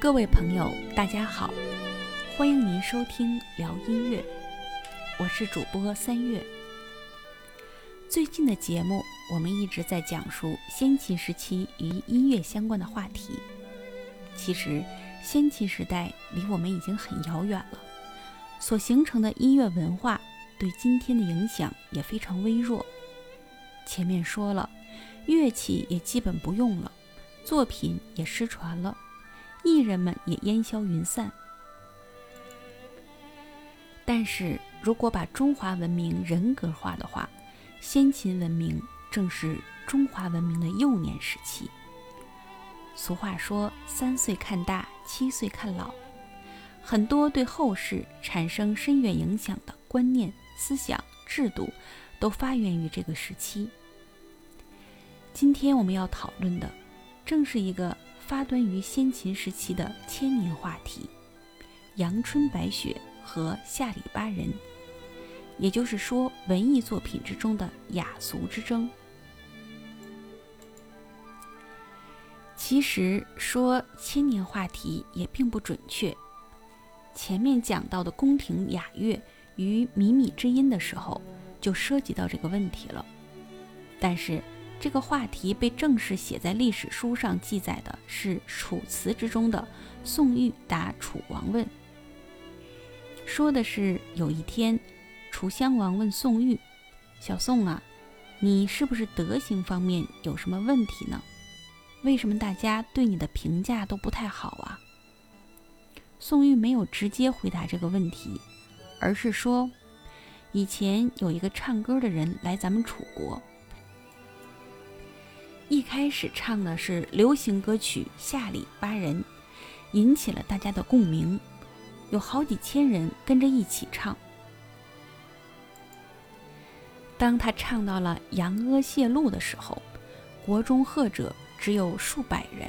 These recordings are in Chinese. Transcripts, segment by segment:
各位朋友，大家好，欢迎您收听聊音乐，我是主播三月。最近的节目，我们一直在讲述先秦时期与音乐相关的话题。其实，先秦时代离我们已经很遥远了，所形成的音乐文化对今天的影响也非常微弱。前面说了，乐器也基本不用了，作品也失传了，艺人们也烟消云散。但是如果把中华文明人格化的话，先秦文明正是中华文明的幼年时期。俗话说“三岁看大，七岁看老”，很多对后世产生深远影响的观念、思想、制度，都发源于这个时期。今天我们要讨论的，正是一个发端于先秦时期的千年话题——阳春白雪和下里巴人。也就是说，文艺作品之中的雅俗之争。其实说千年话题也并不准确。前面讲到的宫廷雅乐与靡靡之音的时候，就涉及到这个问题了。但是这个话题被正式写在历史书上记载的是《楚辞》之中的宋玉答楚王问，说的是有一天。楚襄王问宋玉：“小宋啊，你是不是德行方面有什么问题呢？为什么大家对你的评价都不太好啊？”宋玉没有直接回答这个问题，而是说：“以前有一个唱歌的人来咱们楚国，一开始唱的是流行歌曲《下里巴人》，引起了大家的共鸣，有好几千人跟着一起唱。”当他唱到了扬阿谢路的时候，国中贺者只有数百人。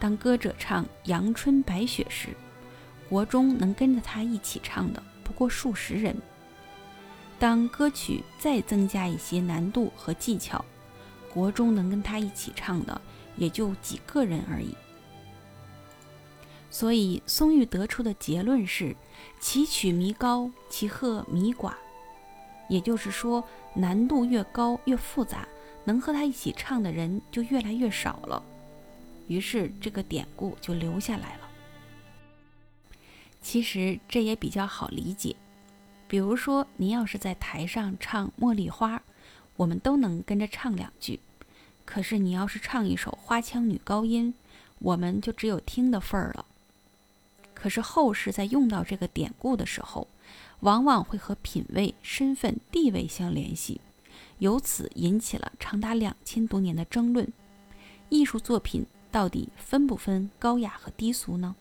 当歌者唱阳春白雪时，国中能跟着他一起唱的不过数十人。当歌曲再增加一些难度和技巧，国中能跟他一起唱的也就几个人而已。所以松玉得出的结论是：其曲弥高，其和弥寡。也就是说，难度越高越复杂，能和他一起唱的人就越来越少了。于是这个典故就留下来了。其实这也比较好理解，比如说您要是在台上唱《茉莉花》，我们都能跟着唱两句；可是你要是唱一首花腔女高音，我们就只有听的份儿了。可是后世在用到这个典故的时候，往往会和品位、身份、地位相联系，由此引起了长达两千多年的争论：艺术作品到底分不分高雅和低俗呢？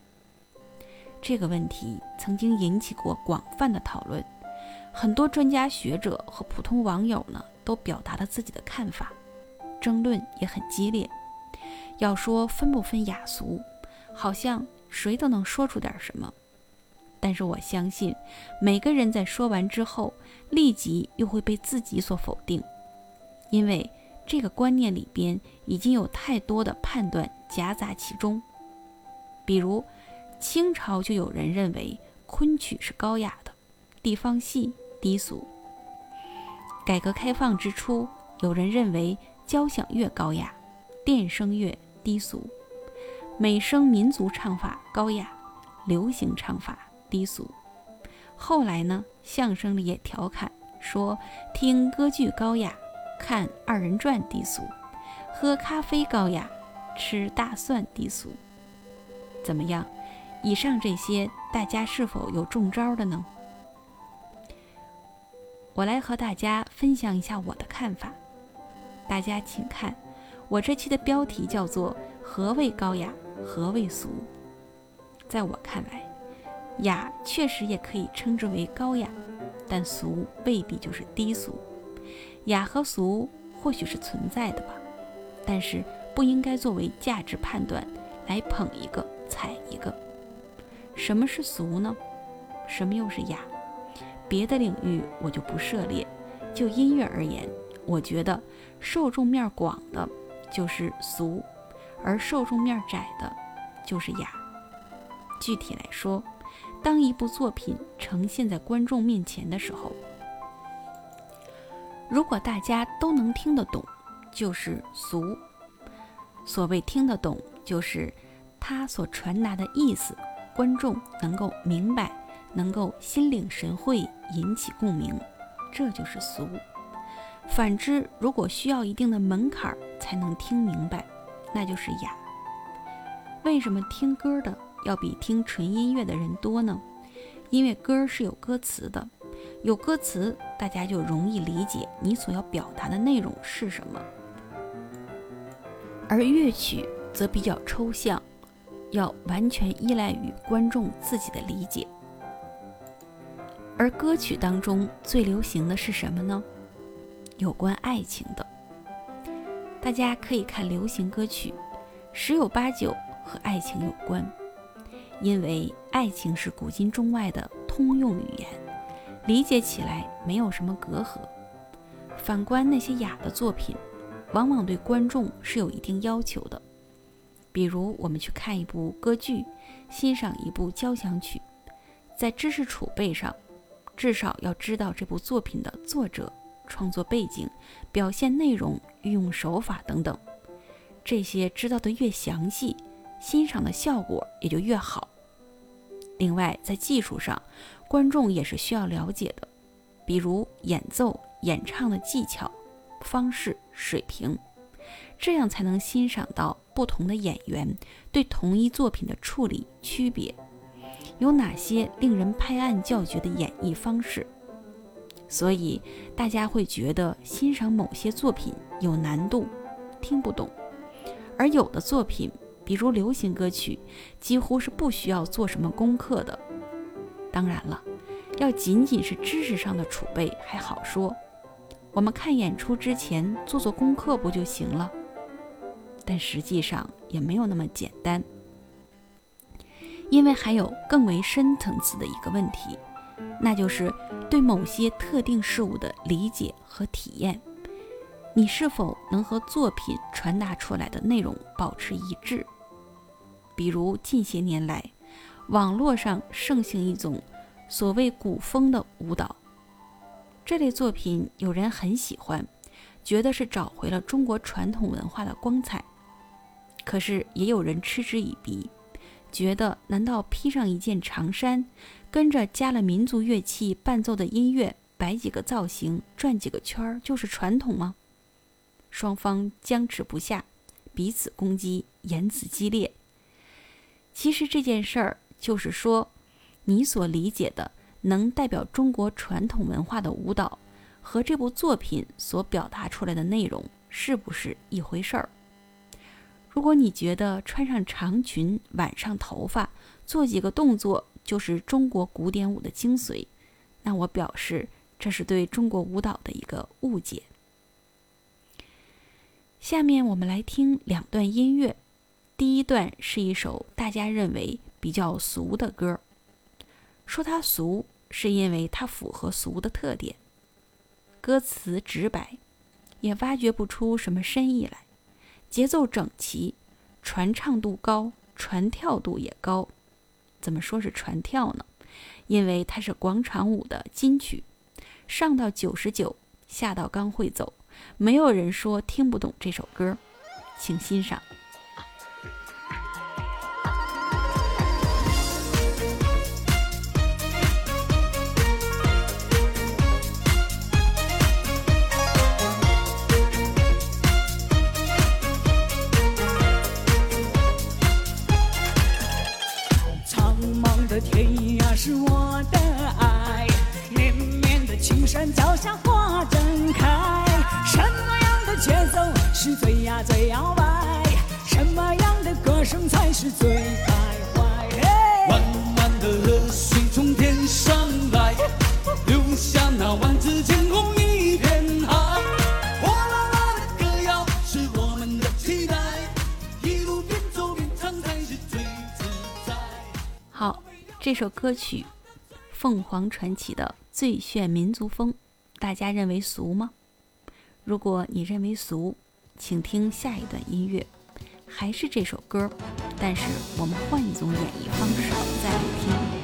这个问题曾经引起过广泛的讨论，很多专家学者和普通网友呢都表达了自己的看法，争论也很激烈。要说分不分雅俗，好像谁都能说出点什么。但是我相信，每个人在说完之后，立即又会被自己所否定，因为这个观念里边已经有太多的判断夹杂其中。比如，清朝就有人认为昆曲是高雅的，地方戏低俗；改革开放之初，有人认为交响乐高雅，电声乐低俗；美声民族唱法高雅，流行唱法。低俗。后来呢，相声里也调侃说：“听歌剧高雅，看二人转低俗；喝咖啡高雅，吃大蒜低俗。”怎么样？以上这些，大家是否有中招的呢？我来和大家分享一下我的看法。大家请看，我这期的标题叫做“何谓高雅，何谓俗”。在我看来，雅确实也可以称之为高雅，但俗未必就是低俗。雅和俗或许是存在的吧，但是不应该作为价值判断来捧一个踩一个。什么是俗呢？什么又是雅？别的领域我就不涉猎。就音乐而言，我觉得受众面广的就是俗，而受众面窄的就是雅。具体来说，当一部作品呈现在观众面前的时候，如果大家都能听得懂，就是俗。所谓听得懂，就是他所传达的意思，观众能够明白，能够心领神会，引起共鸣，这就是俗。反之，如果需要一定的门槛才能听明白，那就是雅。为什么听歌的要比听纯音乐的人多呢？因为歌是有歌词的，有歌词，大家就容易理解你所要表达的内容是什么。而乐曲则比较抽象，要完全依赖于观众自己的理解。而歌曲当中最流行的是什么呢？有关爱情的。大家可以看流行歌曲，十有八九。和爱情有关，因为爱情是古今中外的通用语言，理解起来没有什么隔阂。反观那些雅的作品，往往对观众是有一定要求的。比如，我们去看一部歌剧，欣赏一部交响曲，在知识储备上，至少要知道这部作品的作者、创作背景、表现内容、运用手法等等。这些知道的越详细。欣赏的效果也就越好。另外，在技术上，观众也是需要了解的，比如演奏、演唱的技巧、方式、水平，这样才能欣赏到不同的演员对同一作品的处理区别，有哪些令人拍案叫绝的演绎方式。所以，大家会觉得欣赏某些作品有难度，听不懂，而有的作品。比如流行歌曲，几乎是不需要做什么功课的。当然了，要仅仅是知识上的储备还好说，我们看演出之前做做功课不就行了？但实际上也没有那么简单，因为还有更为深层次的一个问题，那就是对某些特定事物的理解和体验，你是否能和作品传达出来的内容保持一致？比如近些年来，网络上盛行一种所谓古风的舞蹈，这类作品有人很喜欢，觉得是找回了中国传统文化的光彩。可是也有人嗤之以鼻，觉得难道披上一件长衫，跟着加了民族乐器伴奏的音乐，摆几个造型，转几个圈儿就是传统吗？双方僵持不下，彼此攻击，言辞激烈。其实这件事儿就是说，你所理解的能代表中国传统文化的舞蹈，和这部作品所表达出来的内容是不是一回事儿？如果你觉得穿上长裙、挽上头发、做几个动作就是中国古典舞的精髓，那我表示这是对中国舞蹈的一个误解。下面我们来听两段音乐。第一段是一首大家认为比较俗的歌，说它俗是因为它符合俗的特点，歌词直白，也挖掘不出什么深意来，节奏整齐，传唱度高，传跳度也高。怎么说是传跳呢？因为它是广场舞的金曲，上到九十九，下到刚会走，没有人说听不懂这首歌，请欣赏。的天涯是我的爱，绵绵的青山脚下花正开。什么样的节奏是最呀最摇摆？什么样的歌声才是最开怀？弯弯的河水从天上来，留下那万紫千红这首歌曲《凤凰传奇》的最炫民族风，大家认为俗吗？如果你认为俗，请听下一段音乐，还是这首歌，但是我们换一种演绎方式再来听。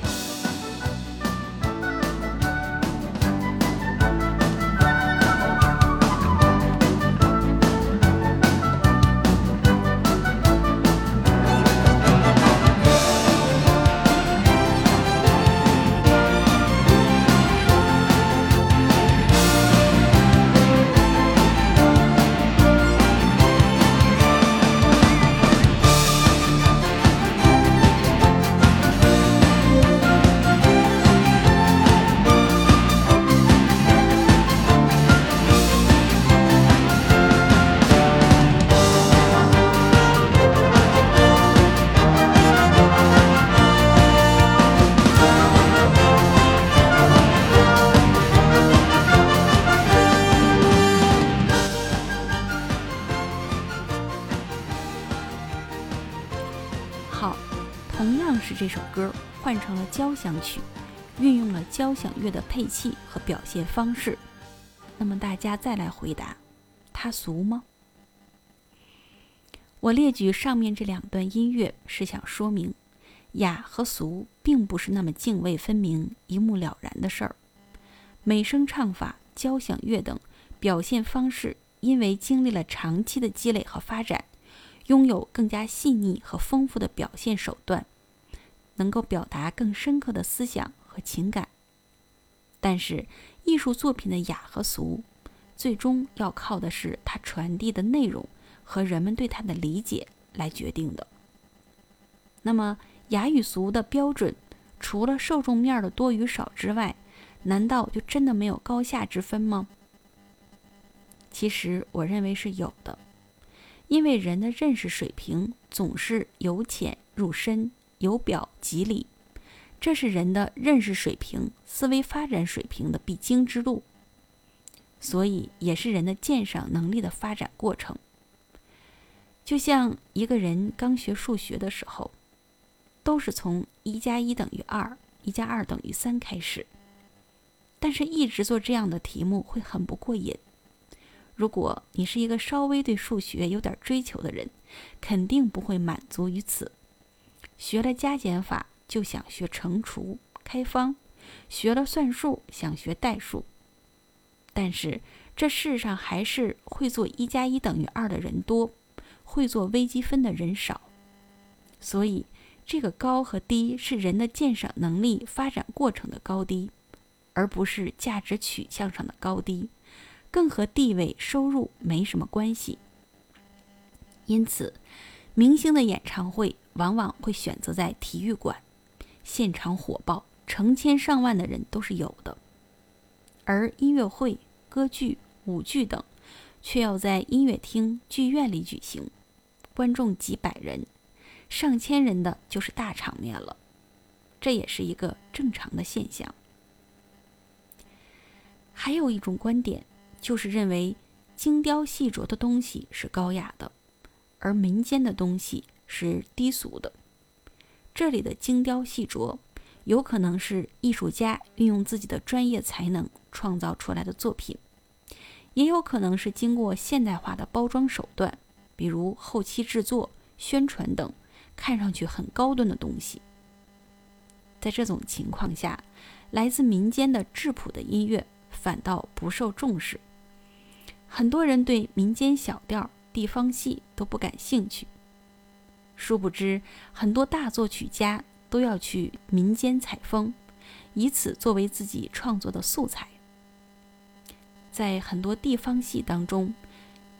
换成了交响曲，运用了交响乐的配器和表现方式。那么大家再来回答，它俗吗？我列举上面这两段音乐是想说明，雅和俗并不是那么泾渭分明、一目了然的事儿。美声唱法、交响乐等表现方式，因为经历了长期的积累和发展，拥有更加细腻和丰富的表现手段，能够表达更深刻的思想和情感。但是，艺术作品的雅和俗，最终要靠的是它传递的内容和人们对它的理解来决定的。那么，雅与俗的标准，除了受众面的多与少之外，难道就真的没有高下之分吗？其实，我认为是有的。因为人的认识水平总是由浅入深，由表及里，这是人的认识水平、思维发展水平的必经之路，所以也是人的鉴赏能力的发展过程。就像一个人刚学数学的时候，都是从一加一等于二，一加二等于三开始，但是一直做这样的题目会很不过瘾。如果你是一个稍微对数学有点追求的人，肯定不会满足于此。学了加减法就想学乘除、开方；学了算术想学代数。但是这世上还是会做一加一等于二的人多，会做微积分的人少。所以，这个高和低是人的鉴赏能力发展过程的高低，而不是价值取向上的高低。更和地位、收入没什么关系。因此，明星的演唱会往往会选择在体育馆，现场火爆，成千上万的人都是有的；而音乐会、歌剧、舞剧等，却要在音乐厅、剧院里举行，观众几百人、上千人的就是大场面了。这也是一个正常的现象。还有一种观点。就是认为精雕细琢的东西是高雅的，而民间的东西是低俗的。这里的精雕细琢，有可能是艺术家运用自己的专业才能创造出来的作品，也有可能是经过现代化的包装手段，比如后期制作、宣传等，看上去很高端的东西。在这种情况下，来自民间的质朴的音乐反倒不受重视。很多人对民间小调、地方戏都不感兴趣。殊不知，很多大作曲家都要去民间采风，以此作为自己创作的素材。在很多地方戏当中，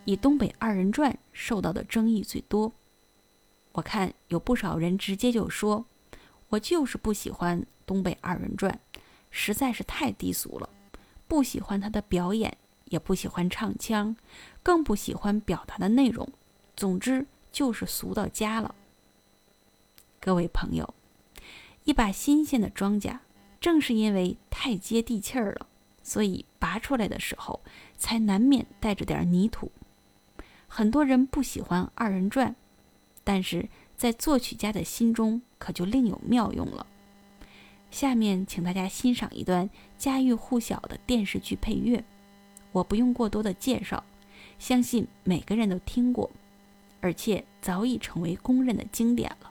以东北二人转受到的争议最多。我看有不少人直接就说：“我就是不喜欢东北二人转，实在是太低俗了，不喜欢他的表演。”也不喜欢唱腔，更不喜欢表达的内容。总之就是俗到家了。各位朋友，一把新鲜的庄稼，正是因为太接地气儿了，所以拔出来的时候才难免带着点泥土。很多人不喜欢二人转，但是在作曲家的心中可就另有妙用了。下面请大家欣赏一段家喻户晓的电视剧配乐。我不用过多的介绍，相信每个人都听过。而且早已成为公认的经典了。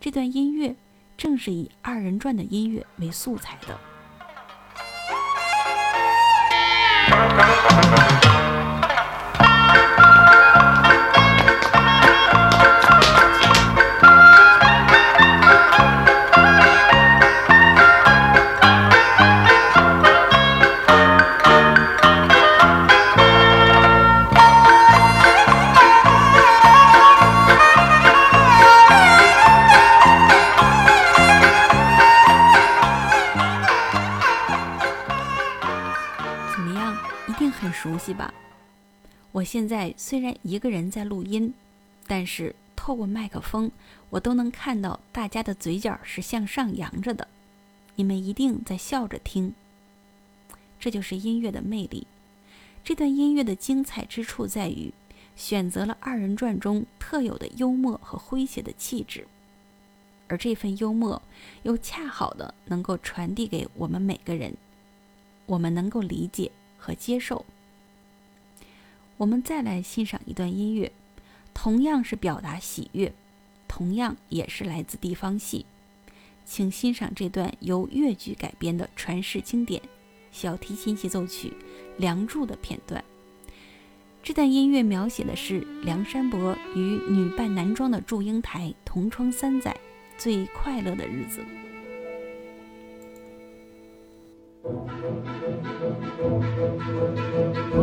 这段音乐正是以二人转的音乐为素材的。现在虽然一个人在录音，但是透过麦克风，我都能看到大家的嘴角是向上扬着的。你们一定在笑着听。这就是音乐的魅力。这段音乐的精彩之处在于，选择了二人转中特有的幽默和诙谐的气质，而这份幽默又恰好的能够传递给我们每个人，我们能够理解和接受。我们再来欣赏一段音乐，同样是表达喜悦，同样也是来自地方戏。请欣赏这段由越剧改编的传世经典小提琴协奏曲《梁祝》的片段。这段音乐描写的是梁山伯与女扮男装的祝英台同窗三载最快乐的日子。大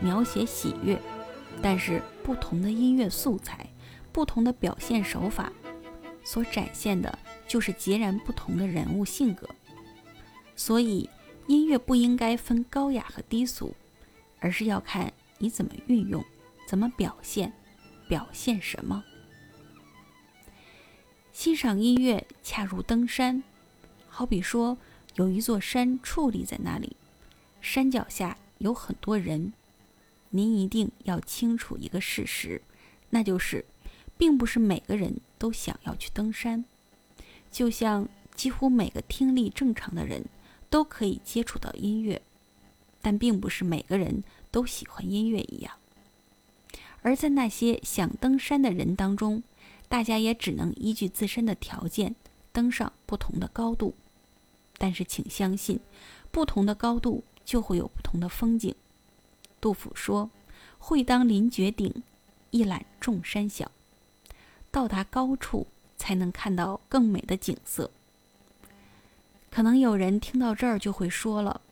描写喜悦，但是不同的音乐素材、不同的表现手法，所展现的就是截然不同的人物性格。所以，音乐不应该分高雅和低俗，而是要看你怎么运用、怎么表现、表现什么。欣赏音乐恰如登山，好比说。有一座山矗立在那里，山脚下有很多人。您一定要清楚一个事实，那就是，并不是每个人都想要去登山。就像几乎每个听力正常的人都可以接触到音乐，但并不是每个人都喜欢音乐一样。而在那些想登山的人当中，大家也只能依据自身的条件登上不同的高度。但是，请相信，不同的高度就会有不同的风景。杜甫说：“会当凌绝顶，一览众山小。”到达高处，才能看到更美的景色。可能有人听到这儿就会说了：“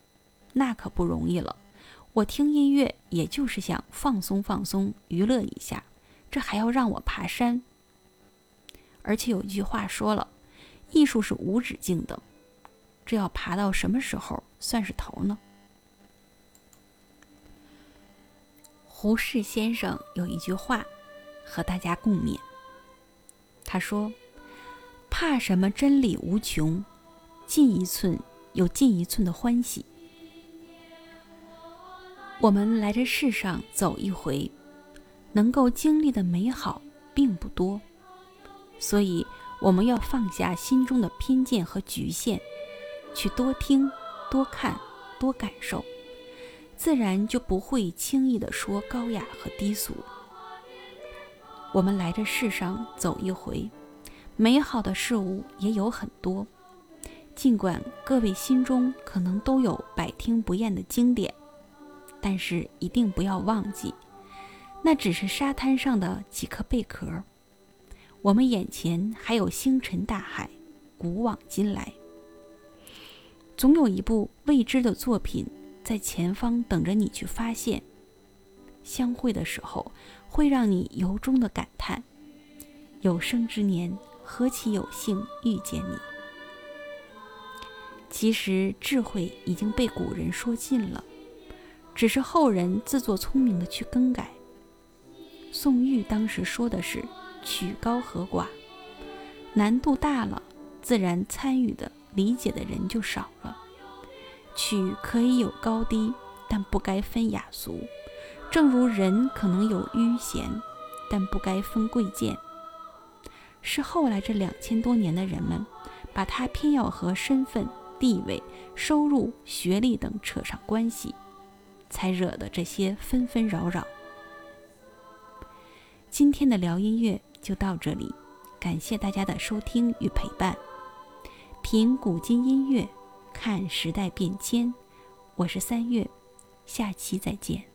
那可不容易了，我听音乐也就是想放松放松、娱乐一下，这还要让我爬山？”而且有一句话说了：“艺术是无止境的。”这要爬到什么时候算是头呢？胡适先生有一句话和大家共勉，他说：“怕什么真理无穷，进一寸有进一寸的欢喜。”我们来这世上走一回，能够经历的美好并不多，所以我们要放下心中的偏见和局限。去多听、多看、多感受，自然就不会轻易的说高雅和低俗。我们来这世上走一回，美好的事物也有很多。尽管各位心中可能都有百听不厌的经典，但是一定不要忘记，那只是沙滩上的几颗贝壳。我们眼前还有星辰大海，古往今来，总有一部未知的作品在前方等着你去发现。相会的时候，会让你由衷的感叹：有生之年，何其有幸遇见你！其实智慧已经被古人说尽了，只是后人自作聪明的去更改。宋玉当时说的是“曲高和寡”，难度大了，自然参与的、理解的人就少了。曲可以有高低，但不该分雅俗。正如人可能有愚贤，但不该分贵贱。是后来这两千多年的人们，把他偏要和身份、地位、收入、学历等扯上关系，才惹得这些纷纷扰扰。今天的聊音乐就到这里，感谢大家的收听与陪伴。品古今音乐，看时代变迁，我是三月，下期再见。